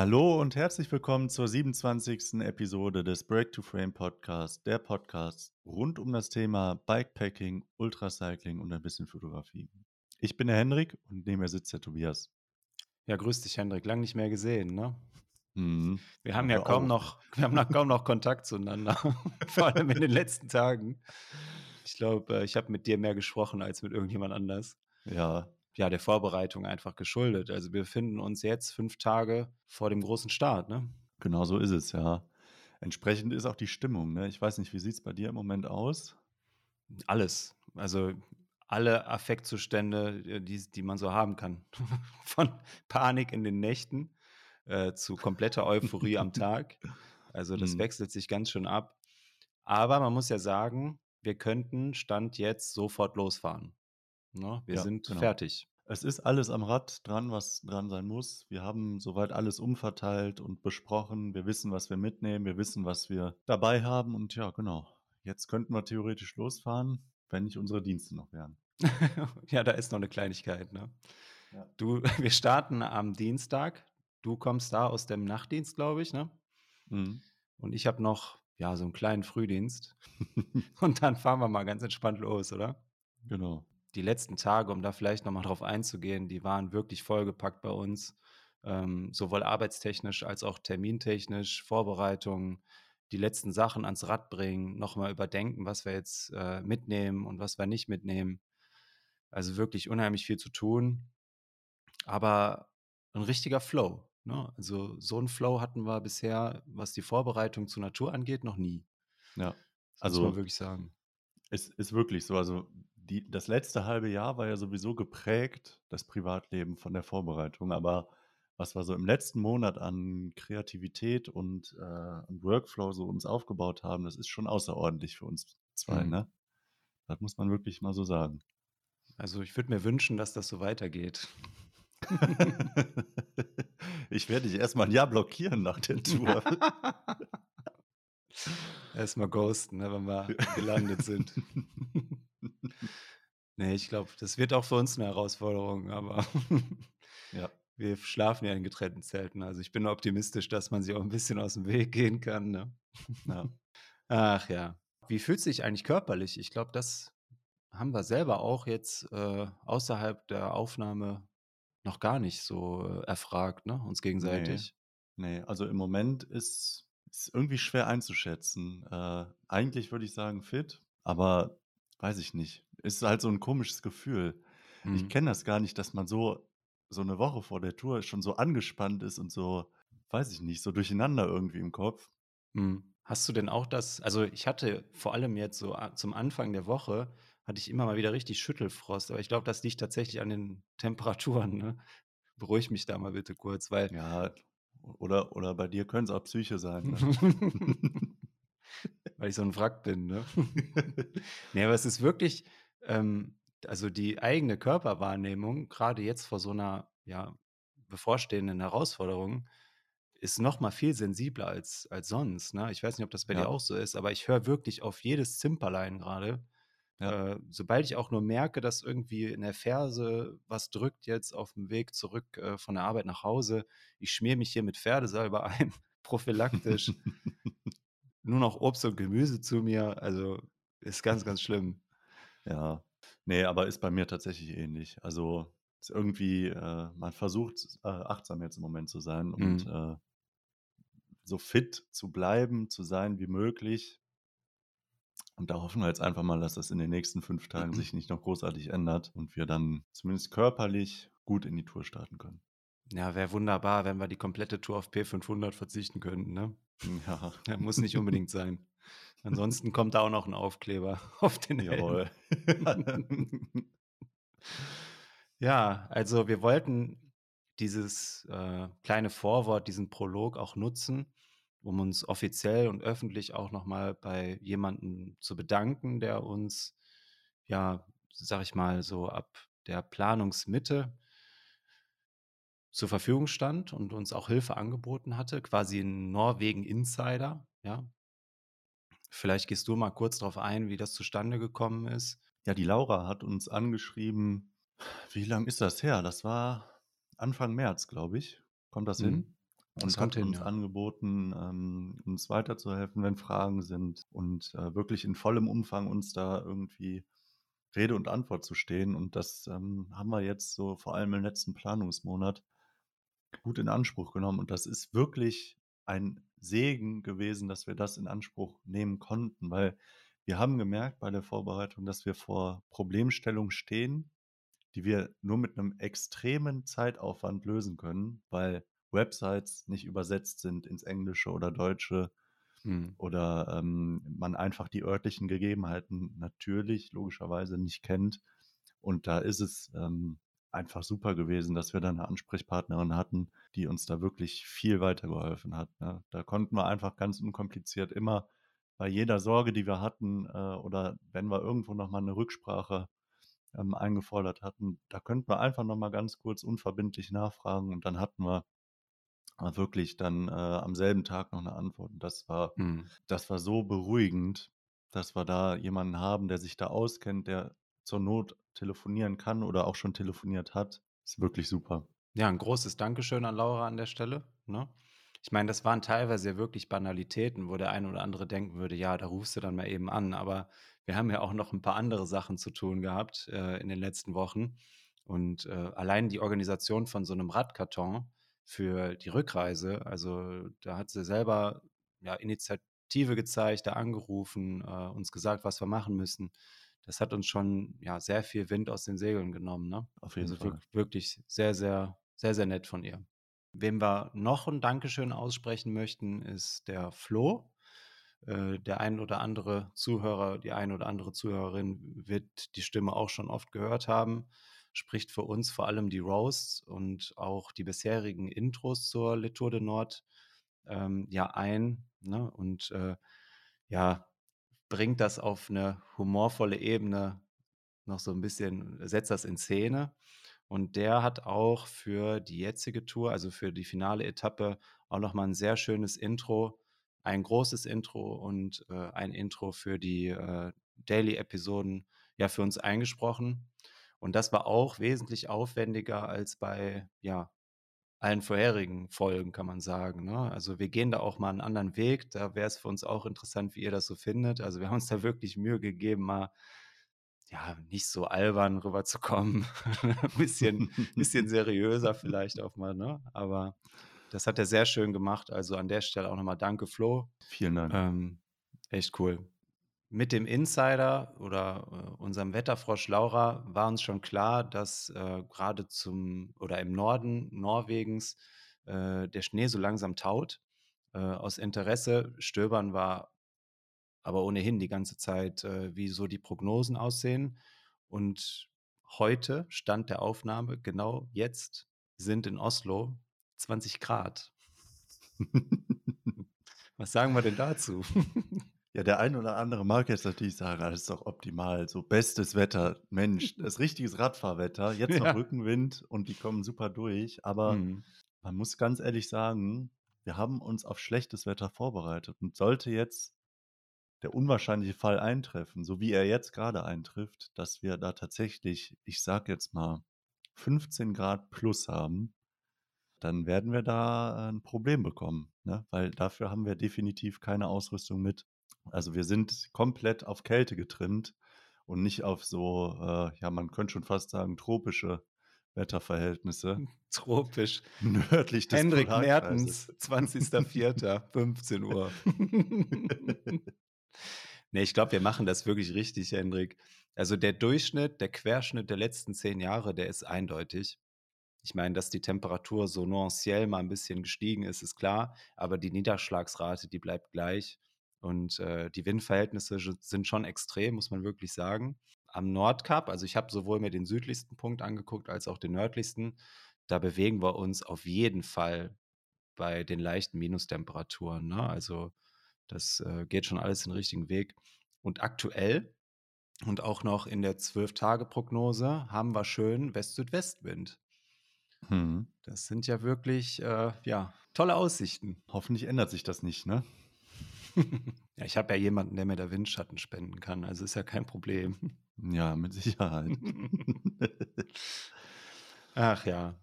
Hallo und herzlich willkommen zur 27. Episode des Break to Frame Podcast, der Podcast rund um das Thema Bikepacking, Ultracycling und ein bisschen Fotografie. Ich bin der Hendrik und neben mir sitzt der Tobias. Ja, grüß dich, Hendrik. Lang nicht mehr gesehen, ne? Mhm. Wir haben ja kaum noch, wir haben noch kaum noch Kontakt zueinander, vor allem in den letzten Tagen. Ich glaube, äh, ich habe mit dir mehr gesprochen als mit irgendjemand anders. Ja, ja, der Vorbereitung einfach geschuldet. Also wir befinden uns jetzt fünf Tage vor dem großen Start, ne? Genau so ist es, ja. Entsprechend ist auch die Stimmung, ne? Ich weiß nicht, wie sieht es bei dir im Moment aus? Alles. Also alle Affektzustände, äh, die, die man so haben kann. Von Panik in den Nächten äh, zu kompletter Euphorie am Tag. Also das mhm. wechselt sich ganz schön ab. Aber man muss ja sagen, wir könnten Stand jetzt sofort losfahren. Ne? Wir ja, sind genau. fertig. Es ist alles am Rad dran, was dran sein muss. Wir haben soweit alles umverteilt und besprochen. Wir wissen, was wir mitnehmen. Wir wissen, was wir dabei haben. Und ja, genau. Jetzt könnten wir theoretisch losfahren, wenn nicht unsere Dienste noch wären. ja, da ist noch eine Kleinigkeit. Ne? Ja. Du, wir starten am Dienstag. Du kommst da aus dem Nachtdienst, glaube ich, ne? Mhm. Und ich habe noch ja so einen kleinen Frühdienst. und dann fahren wir mal ganz entspannt los, oder? Genau die letzten Tage, um da vielleicht nochmal drauf einzugehen, die waren wirklich vollgepackt bei uns, ähm, sowohl arbeitstechnisch als auch termintechnisch, Vorbereitungen, die letzten Sachen ans Rad bringen, nochmal überdenken, was wir jetzt äh, mitnehmen und was wir nicht mitnehmen. Also wirklich unheimlich viel zu tun, aber ein richtiger Flow. Ne? Also so ein Flow hatten wir bisher, was die Vorbereitung zur Natur angeht, noch nie. Ja, also muss man wirklich sagen. Es ist wirklich so. Also die, das letzte halbe Jahr war ja sowieso geprägt, das Privatleben von der Vorbereitung. Aber was wir so im letzten Monat an Kreativität und, äh, und Workflow so uns aufgebaut haben, das ist schon außerordentlich für uns zwei. Mhm. Ne? Das muss man wirklich mal so sagen. Also ich würde mir wünschen, dass das so weitergeht. ich werde dich erstmal ein Jahr blockieren nach der Tour. erstmal ghosten, ne, wenn wir gelandet sind. Nee, ich glaube, das wird auch für uns eine Herausforderung, aber ja, wir schlafen ja in getrennten Zelten. Also ich bin optimistisch, dass man sie auch ein bisschen aus dem Weg gehen kann. Ne? Ja. Ach ja. Wie fühlt sich eigentlich körperlich? Ich glaube, das haben wir selber auch jetzt äh, außerhalb der Aufnahme noch gar nicht so äh, erfragt, ne? Uns gegenseitig. Nee, nee. also im Moment ist es irgendwie schwer einzuschätzen. Äh, eigentlich würde ich sagen fit, aber weiß ich nicht. Ist halt so ein komisches Gefühl. Ich mhm. kenne das gar nicht, dass man so so eine Woche vor der Tour schon so angespannt ist und so, weiß ich nicht, so durcheinander irgendwie im Kopf. Mhm. Hast du denn auch das also, ich hatte vor allem jetzt so zum Anfang der Woche hatte ich immer mal wieder richtig Schüttelfrost, aber ich glaube, das liegt tatsächlich an den Temperaturen, ne? Beruhig mich da mal bitte kurz, weil Ja, oder oder bei dir könnte es auch Psyche sein, ne? Weil ich so ein Wrack bin, ne? Ne, aber es ist wirklich ähm, also die eigene Körperwahrnehmung, gerade jetzt vor so einer, ja, bevorstehenden Herausforderung, ist noch mal viel sensibler als als sonst, ne? Ich weiß nicht, ob das bei dir auch so ist, aber ich höre wirklich auf jedes Zimperlein gerade. Ja. Äh, sobald ich auch nur merke, dass irgendwie in der Ferse was drückt jetzt auf dem Weg zurück, äh, von der Arbeit nach Hause, ich schmiere mich hier mit Pferdesalbe ein, prophylaktisch. Nur noch Obst und Gemüse zu mir, also ist ganz, ganz schlimm. Ja, nee, aber ist bei mir tatsächlich ähnlich. Also ist irgendwie, äh, man versucht äh, achtsam jetzt im Moment zu sein und mhm. äh, so fit zu bleiben, zu sein wie möglich. Und da hoffen wir jetzt einfach mal, dass das in den nächsten fünf Tagen sich nicht noch großartig ändert und wir dann zumindest körperlich gut in die Tour starten können. Ja, wäre wunderbar, wenn wir die komplette Tour auf P500 verzichten könnten, ne? Ja. ja muss nicht unbedingt sein. Ansonsten kommt da auch noch ein Aufkleber auf den Jawohl. ja, also wir wollten dieses äh, kleine Vorwort, diesen Prolog auch nutzen, um uns offiziell und öffentlich auch nochmal bei jemandem zu bedanken, der uns, ja, sag ich mal, so ab der Planungsmitte zur Verfügung stand und uns auch Hilfe angeboten hatte, quasi ein Norwegen-Insider, ja, Vielleicht gehst du mal kurz darauf ein, wie das zustande gekommen ist. Ja, die Laura hat uns angeschrieben. Wie lange ist das her? Das war Anfang März, glaube ich. Kommt das mhm. hin? und hat hin, uns ja. angeboten, ähm, uns weiterzuhelfen, wenn Fragen sind und äh, wirklich in vollem Umfang uns da irgendwie Rede und Antwort zu stehen. Und das ähm, haben wir jetzt so vor allem im letzten Planungsmonat gut in Anspruch genommen. Und das ist wirklich ein Segen gewesen, dass wir das in Anspruch nehmen konnten, weil wir haben gemerkt bei der Vorbereitung, dass wir vor Problemstellungen stehen, die wir nur mit einem extremen Zeitaufwand lösen können, weil Websites nicht übersetzt sind ins Englische oder Deutsche mhm. oder ähm, man einfach die örtlichen Gegebenheiten natürlich logischerweise nicht kennt. Und da ist es ähm, einfach super gewesen, dass wir da eine Ansprechpartnerin hatten, die uns da wirklich viel weitergeholfen hat. Ne? Da konnten wir einfach ganz unkompliziert immer bei jeder Sorge, die wir hatten äh, oder wenn wir irgendwo nochmal eine Rücksprache ähm, eingefordert hatten, da könnten wir einfach nochmal ganz kurz unverbindlich nachfragen und dann hatten wir äh, wirklich dann äh, am selben Tag noch eine Antwort. Und das war, mhm. das war so beruhigend, dass wir da jemanden haben, der sich da auskennt, der zur Not telefonieren kann oder auch schon telefoniert hat. Ist wirklich super. Ja, ein großes Dankeschön an Laura an der Stelle. Ne? Ich meine, das waren teilweise wirklich Banalitäten, wo der eine oder andere denken würde, ja, da rufst du dann mal eben an. Aber wir haben ja auch noch ein paar andere Sachen zu tun gehabt äh, in den letzten Wochen. Und äh, allein die Organisation von so einem Radkarton für die Rückreise, also da hat sie selber ja, Initiative gezeigt, da angerufen, äh, uns gesagt, was wir machen müssen das hat uns schon ja sehr viel Wind aus den Segeln genommen. Ne? Auf jeden also Fall. Wirklich sehr, sehr, sehr, sehr nett von ihr. Wem wir noch ein Dankeschön aussprechen möchten, ist der Flo. Äh, der ein oder andere Zuhörer, die ein oder andere Zuhörerin wird die Stimme auch schon oft gehört haben. Spricht für uns vor allem die Roasts und auch die bisherigen Intros zur Litour de Nord ähm, ja ein. Ne? Und äh, ja, bringt das auf eine humorvolle Ebene noch so ein bisschen, setzt das in Szene. Und der hat auch für die jetzige Tour, also für die finale Etappe, auch nochmal ein sehr schönes Intro, ein großes Intro und äh, ein Intro für die äh, Daily-Episoden ja für uns eingesprochen. Und das war auch wesentlich aufwendiger als bei ja, allen vorherigen Folgen, kann man sagen. Ne? Also wir gehen da auch mal einen anderen Weg. Da wäre es für uns auch interessant, wie ihr das so findet. Also wir haben uns da wirklich Mühe gegeben, mal ja, nicht so albern rüberzukommen. ein bisschen, bisschen seriöser vielleicht auch mal, ne? Aber das hat er sehr schön gemacht. Also an der Stelle auch nochmal danke, Flo. Vielen Dank. Ähm, echt cool mit dem Insider oder äh, unserem Wetterfrosch Laura war uns schon klar, dass äh, gerade zum oder im Norden Norwegens äh, der Schnee so langsam taut. Äh, aus Interesse stöbern war aber ohnehin die ganze Zeit, äh, wie so die Prognosen aussehen. Und heute, Stand der Aufnahme, genau jetzt sind in Oslo 20 Grad. Was sagen wir denn dazu? Ja, der ein oder andere mag jetzt natürlich sagen, das ist doch optimal, so bestes Wetter, Mensch, das richtiges Radfahrwetter, jetzt noch Ja. Rückenwind und die kommen super durch. Aber Mhm. man muss ganz ehrlich sagen, wir haben uns auf schlechtes Wetter vorbereitet und sollte jetzt der unwahrscheinliche Fall eintreffen, so wie er jetzt gerade eintrifft, dass wir da tatsächlich, ich sag jetzt mal, 15 Grad plus haben, dann werden wir da äh, ein Problem bekommen, ne? Weil dafür haben wir definitiv keine Ausrüstung mit. Also wir sind komplett auf Kälte getrimmt und nicht auf so, äh, ja, man könnte schon fast sagen, tropische Wetterverhältnisse. Tropisch. Nördlich des Hendrik Mertens, 20.04., 15 Uhr. nee, ich glaube, wir machen das wirklich richtig, Hendrik. Also der Durchschnitt, der Querschnitt der letzten zehn Jahre, der ist eindeutig. Ich meine, dass die Temperatur so nuanciell mal ein bisschen gestiegen ist, ist klar, aber die Niederschlagsrate, die bleibt gleich. Und äh, die Windverhältnisse sind schon extrem, muss man wirklich sagen. Am Nordkap, also ich habe sowohl mir den südlichsten Punkt angeguckt als auch den nördlichsten, da bewegen wir uns auf jeden Fall bei den leichten Minustemperaturen. Ne? Also das äh, geht schon alles den richtigen Weg. Und aktuell und auch noch in der Zwölf-Tage-Prognose haben wir schön West-Südwestwind. Hm. Das sind ja wirklich äh, ja, tolle Aussichten. Hoffentlich ändert sich das nicht, ne? Ja, ich habe ja jemanden, der mir da Windschatten spenden kann, also ist ja kein Problem. Ja, mit Sicherheit. Ach ja.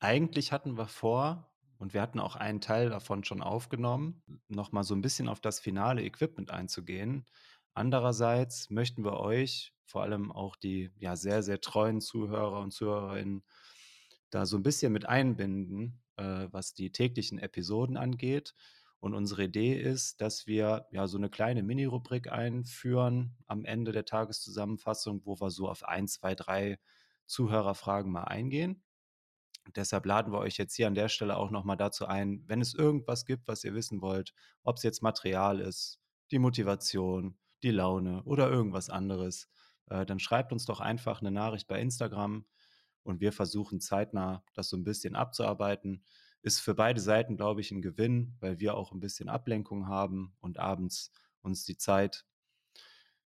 Eigentlich hatten wir vor, und wir hatten auch einen Teil davon schon aufgenommen, noch mal so ein bisschen auf das finale Equipment einzugehen. Andererseits möchten wir euch, vor allem auch die ja sehr, sehr treuen Zuhörer und Zuhörerinnen, da so ein bisschen mit einbinden, äh, was die täglichen Episoden angeht. Und unsere Idee ist, dass wir ja so eine kleine Mini-Rubrik einführen am Ende der Tageszusammenfassung, wo wir so auf ein, zwei, drei Zuhörerfragen mal eingehen. Deshalb laden wir euch jetzt hier an der Stelle auch nochmal dazu ein, wenn es irgendwas gibt, was ihr wissen wollt, ob es jetzt Material ist, die Motivation, die Laune oder irgendwas anderes, äh, dann schreibt uns doch einfach eine Nachricht bei Instagram und wir versuchen zeitnah das so ein bisschen abzuarbeiten. Ist für beide Seiten, glaube ich, ein Gewinn, weil wir auch ein bisschen Ablenkung haben und abends uns die Zeit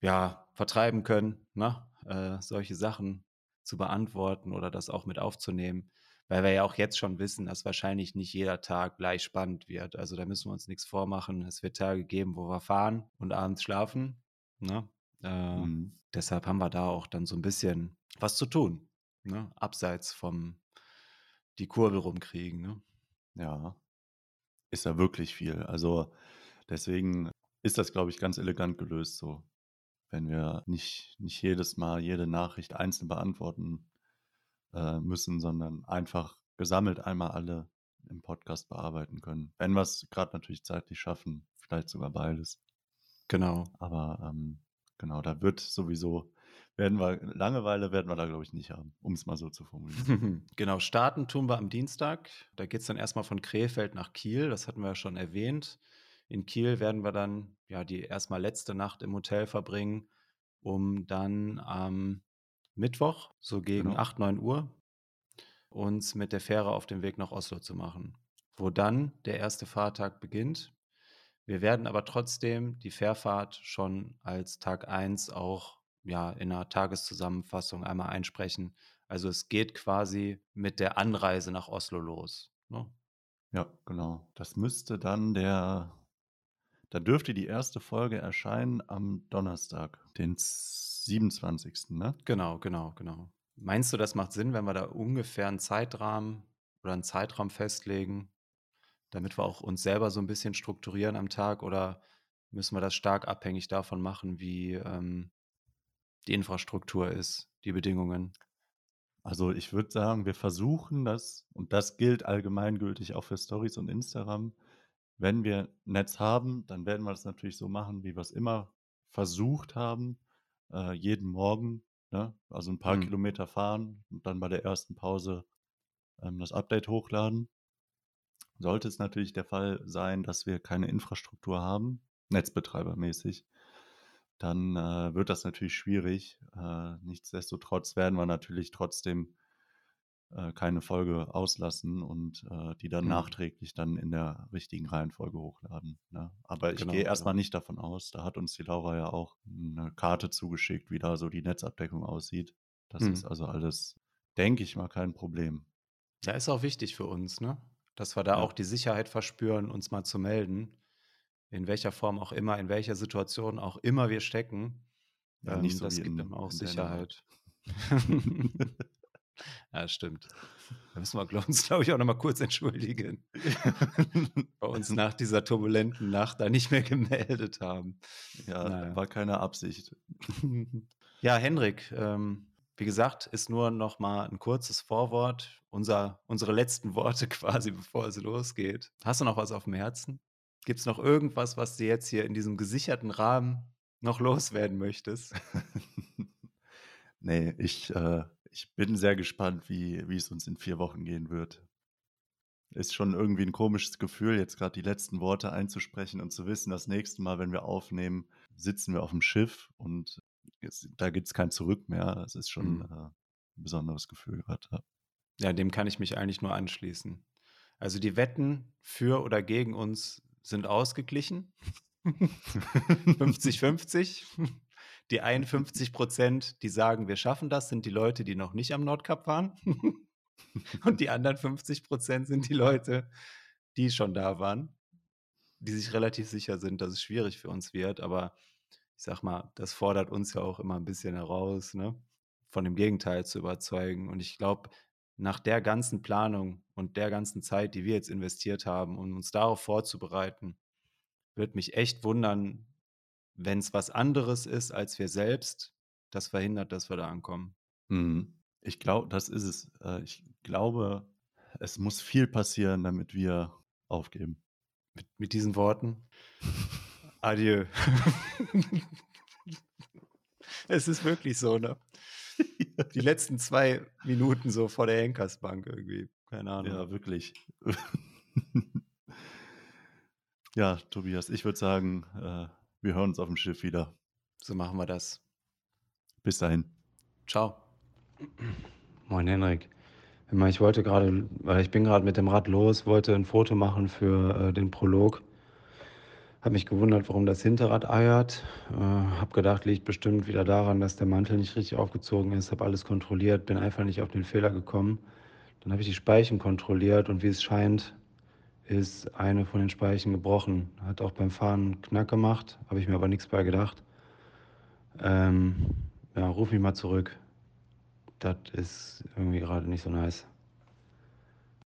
ja, vertreiben können, ne? äh, solche Sachen zu beantworten oder das auch mit aufzunehmen, weil wir ja auch jetzt schon wissen, dass wahrscheinlich nicht jeder Tag gleich spannend wird. Also da müssen wir uns nichts vormachen. Es wird Tage geben, wo wir fahren und abends schlafen. Ne? Äh, mhm. Deshalb haben wir da auch dann so ein bisschen was zu tun, ne? abseits vom die Kurbel rumkriegen. Ne? Ja, ist ja wirklich viel. Also deswegen ist das, glaube ich, ganz elegant gelöst so. Wenn wir nicht, nicht jedes Mal jede Nachricht einzeln beantworten äh, müssen, sondern einfach gesammelt einmal alle im Podcast bearbeiten können. Wenn wir es gerade natürlich zeitlich schaffen, vielleicht sogar beides. Genau. Aber ähm, genau, da wird sowieso werden wir, Langeweile werden wir da, glaube ich, nicht haben, um es mal so zu formulieren. genau, starten tun wir am Dienstag. Da geht es dann erstmal von Krefeld nach Kiel, das hatten wir ja schon erwähnt. In Kiel werden wir dann ja die erstmal letzte Nacht im Hotel verbringen, um dann am Mittwoch, so gegen genau. 8, 9 Uhr, uns mit der Fähre auf den Weg nach Oslo zu machen, wo dann der erste Fahrtag beginnt. Wir werden aber trotzdem die Fährfahrt schon als Tag 1 auch ja, in einer Tageszusammenfassung einmal einsprechen. Also es geht quasi mit der Anreise nach Oslo los. Ne? Ja, genau. Das müsste dann der, da dürfte die erste Folge erscheinen am Donnerstag, den 27. Ne? Genau, genau, genau. Meinst du, das macht Sinn, wenn wir da ungefähr einen Zeitrahmen oder einen Zeitraum festlegen, damit wir auch uns selber so ein bisschen strukturieren am Tag oder müssen wir das stark abhängig davon machen, wie ähm, die Infrastruktur ist, die Bedingungen? Also ich würde sagen, wir versuchen das, und das gilt allgemeingültig auch für Stories und Instagram. Wenn wir Netz haben, dann werden wir das natürlich so machen, wie wir es immer versucht haben, äh, jeden Morgen. Ne? Also ein paar mhm. Kilometer fahren und dann bei der ersten Pause ähm, das Update hochladen. Sollte es natürlich der Fall sein, dass wir keine Infrastruktur haben, netzbetreibermäßig, dann äh, wird das natürlich schwierig. Äh, nichtsdestotrotz werden wir natürlich trotzdem äh, keine Folge auslassen und äh, die dann mhm. nachträglich dann in der richtigen Reihenfolge hochladen. Ne? Aber ich genau, gehe erstmal genau. nicht davon aus, da hat uns die Laura ja auch eine Karte zugeschickt, wie da so die Netzabdeckung aussieht. Das mhm. ist also alles, denke ich mal, kein Problem. Ja, ist auch wichtig für uns, ne? Dass wir da ja. auch die Sicherheit verspüren, uns mal zu melden in welcher Form auch immer, in welcher Situation auch immer wir stecken. Ja, nicht ähm, so das gibt ihm auch Sicherheit. ja, stimmt. Da müssen wir uns, glaube ich, auch nochmal kurz entschuldigen. Bei uns nach dieser turbulenten Nacht da nicht mehr gemeldet haben. Ja, naja. war keine Absicht. ja, Henrik, ähm, wie gesagt, ist nur noch mal ein kurzes Vorwort, unser, unsere letzten Worte quasi, bevor es losgeht. Hast du noch was auf dem Herzen? Gibt es noch irgendwas, was du jetzt hier in diesem gesicherten Rahmen noch loswerden möchtest? nee, ich, äh, ich bin sehr gespannt, wie, wie es uns in vier Wochen gehen wird. Ist schon irgendwie ein komisches Gefühl, jetzt gerade die letzten Worte einzusprechen und zu wissen, das nächste Mal, wenn wir aufnehmen, sitzen wir auf dem Schiff und da gibt es kein Zurück mehr. Das ist schon mhm. äh, ein besonderes Gefühl gerade. Ja, dem kann ich mich eigentlich nur anschließen. Also die Wetten für oder gegen uns sind ausgeglichen. 50-50. Die 51 Prozent, die sagen, wir schaffen das, sind die Leute, die noch nicht am Nordkap waren. Und die anderen 50 Prozent sind die Leute, die schon da waren, die sich relativ sicher sind, dass es schwierig für uns wird. Aber ich sag mal, das fordert uns ja auch immer ein bisschen heraus, ne? von dem Gegenteil zu überzeugen. Und ich glaube, nach der ganzen Planung und der ganzen Zeit, die wir jetzt investiert haben, um uns darauf vorzubereiten, würde mich echt wundern, wenn es was anderes ist als wir selbst, das verhindert, dass wir da ankommen. Mhm. Ich glaube, das ist es. Äh, ich glaube, es muss viel passieren, damit wir aufgeben. Mit, mit diesen Worten. Adieu. es ist wirklich so, ne? Die letzten zwei Minuten so vor der Henkersbank irgendwie. Keine Ahnung. Ja, wirklich. ja, Tobias, ich würde sagen, äh, wir hören uns auf dem Schiff wieder. So machen wir das. Bis dahin. Ciao. Moin Henrik. Ich wollte gerade, weil ich bin gerade mit dem Rad los, wollte ein Foto machen für äh, den Prolog. Habe mich gewundert, warum das Hinterrad eiert. Äh, habe gedacht, liegt bestimmt wieder daran, dass der Mantel nicht richtig aufgezogen ist. Habe alles kontrolliert, bin einfach nicht auf den Fehler gekommen. Dann habe ich die Speichen kontrolliert und wie es scheint, ist eine von den Speichen gebrochen. Hat auch beim Fahren Knack gemacht, habe ich mir aber nichts bei gedacht. Ähm, ja, ruf mich mal zurück. Das ist irgendwie gerade nicht so nice.